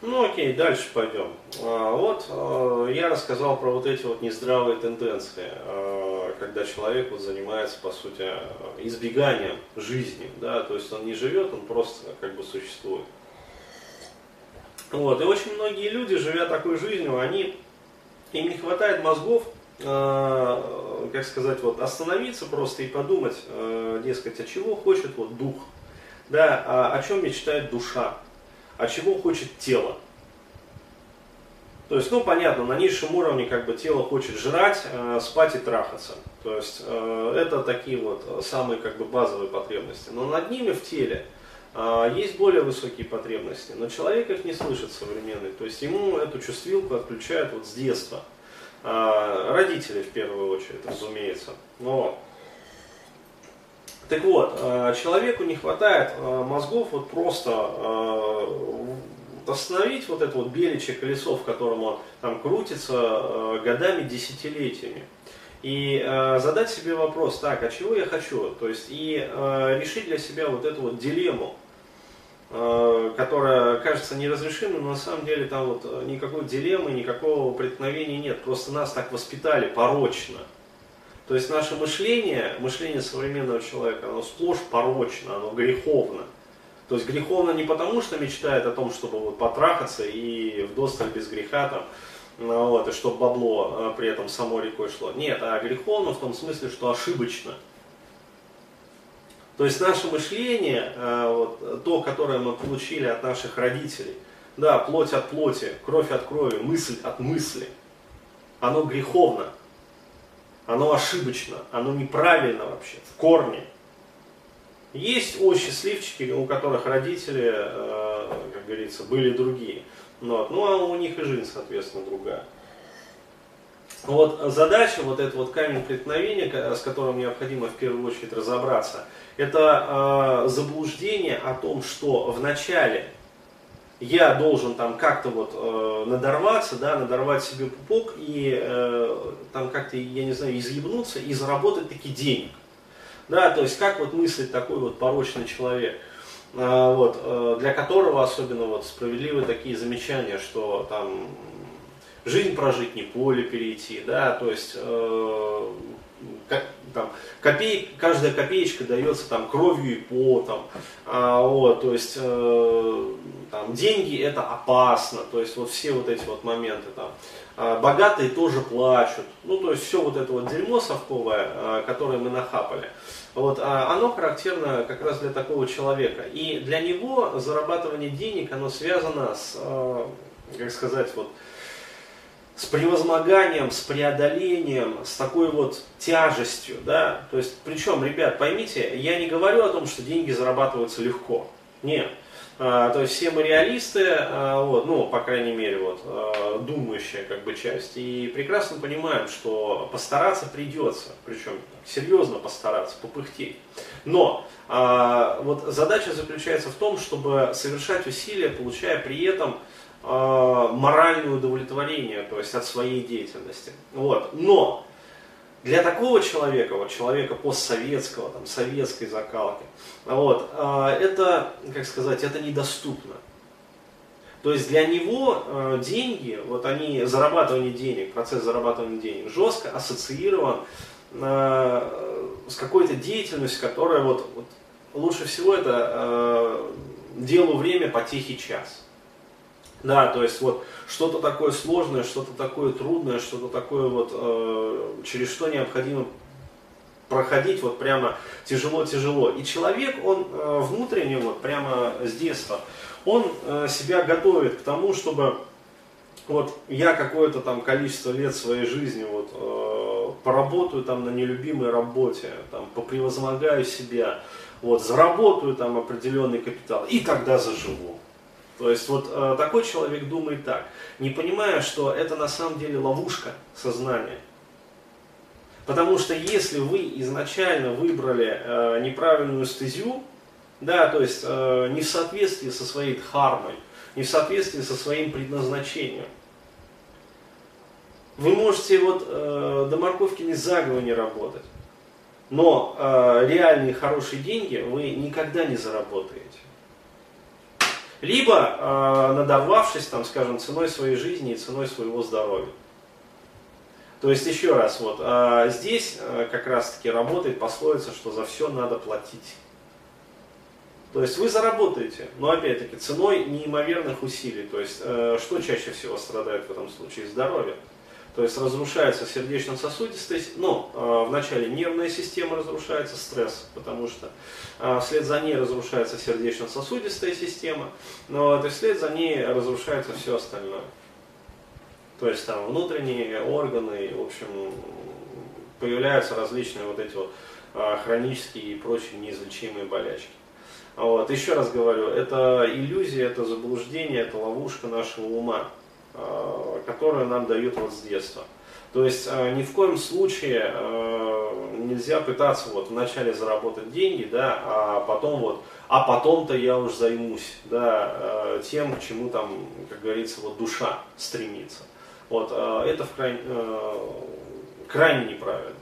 Ну окей, дальше пойдем. А, вот а, я рассказал про вот эти вот нездравые тенденции, а, когда человек вот занимается, по сути, избеганием жизни, да, то есть он не живет, он просто как бы существует. Вот, и очень многие люди, живя такой жизнью, они, им не хватает мозгов, как сказать, вот остановиться просто и подумать, дескать, а чего хочет вот дух, да, о чем мечтает душа, а чего хочет тело. То есть, ну, понятно, на низшем уровне как бы тело хочет жрать, э, спать и трахаться. То есть, э, это такие вот самые как бы базовые потребности. Но над ними в теле э, есть более высокие потребности, но человек их не слышит современный. То есть, ему эту чувствилку отключают вот с детства. Э, родители в первую очередь, разумеется. Но так вот, э, человеку не хватает э, мозгов вот просто э, остановить вот это вот беличье колесо, в котором он там крутится годами, десятилетиями. И задать себе вопрос, так, а чего я хочу? То есть и решить для себя вот эту вот дилемму, которая кажется неразрешимой, но на самом деле там вот никакой дилеммы, никакого преткновения нет. Просто нас так воспитали порочно. То есть наше мышление, мышление современного человека, оно сплошь порочно, оно греховно. То есть греховно не потому, что мечтает о том, чтобы вот потрахаться и в досталь без греха там, ну вот, и чтобы бабло а, при этом само рекой шло. Нет, а греховно в том смысле, что ошибочно. То есть наше мышление, а, вот, то, которое мы получили от наших родителей, да, плоть от плоти, кровь от крови, мысль от мысли, оно греховно оно ошибочно, оно неправильно вообще, в корне. Есть о счастливчики, у которых родители, э, как говорится, были другие. Вот. Ну а у них и жизнь, соответственно, другая. Вот задача, вот этот вот камень преткновения, с которым необходимо в первую очередь разобраться, это э, заблуждение о том, что в начале я должен там как-то вот э, надорваться, да, надорвать себе пупок и э, там как-то, я не знаю, изъебнуться и заработать таки денег. Да, то есть как вот мыслит такой вот порочный человек, э, вот, э, для которого особенно вот справедливы такие замечания, что там жизнь прожить, не поле перейти, да, то есть э, как, там, копей, каждая копеечка дается там кровью и потом, а, вот, то есть э, там, деньги это опасно, то есть вот все вот эти вот моменты там, а, богатые тоже плачут, ну то есть все вот это вот дерьмо совковое, а, которое мы нахапали, вот, а, оно характерно как раз для такого человека, и для него зарабатывание денег, оно связано с, а, как сказать, вот, с превозмоганием, с преодолением, с такой вот тяжестью, да, то есть, причем, ребят, поймите, я не говорю о том, что деньги зарабатываются легко, нет, а, то есть все мы реалисты, а, вот, ну, по крайней мере, вот, а, думающая как бы часть, и прекрасно понимаем, что постараться придется, причем серьезно постараться, попыхтеть. Но а, вот задача заключается в том, чтобы совершать усилия, получая при этом моральное удовлетворение, то есть от своей деятельности. Вот. Но для такого человека, вот человека постсоветского, там, советской закалки, вот, э, это, как сказать, это недоступно. То есть для него э, деньги, вот они, зарабатывание денег, процесс зарабатывания денег жестко ассоциирован с какой-то деятельностью, которая вот, вот лучше всего это делу время по тихий час. Да, то есть вот что-то такое сложное, что-то такое трудное, что-то такое вот, э, через что необходимо проходить вот прямо тяжело-тяжело. И человек, он э, внутренне вот прямо с детства, он э, себя готовит к тому, чтобы вот я какое-то там количество лет своей жизни вот э, поработаю там на нелюбимой работе, там попревозмогаю себя, вот заработаю там определенный капитал и тогда заживу. То есть вот э, такой человек думает так, не понимая, что это на самом деле ловушка сознания. Потому что если вы изначально выбрали э, неправильную стезю, да, то есть э, не в соответствии со своей дхармой, не в соответствии со своим предназначением, вы можете вот э, до морковки ни за не работать, но э, реальные хорошие деньги вы никогда не заработаете. Либо э, надорвавшись, там, скажем, ценой своей жизни и ценой своего здоровья. То есть, еще раз, вот, э, здесь э, как раз-таки работает пословица, что за все надо платить. То есть вы заработаете, но опять-таки ценой неимоверных усилий. То есть э, что чаще всего страдает в этом случае? Здоровье. То есть разрушается сердечно-сосудистая, ну, э, вначале нервная система разрушается, стресс, потому что э, вслед за ней разрушается сердечно-сосудистая система, но и вслед за ней разрушается все остальное. То есть там внутренние органы, в общем, появляются различные вот эти вот э, хронические и прочие неизлечимые болячки. Вот. Еще раз говорю, это иллюзия, это заблуждение, это ловушка нашего ума, которую нам дают вот с детства. То есть э, ни в коем случае э, нельзя пытаться вот вначале заработать деньги, да, а потом вот, а потом-то я уж займусь, да, тем, к чему там, как говорится, вот душа стремится. Вот, это в крайне, крайне неправильно.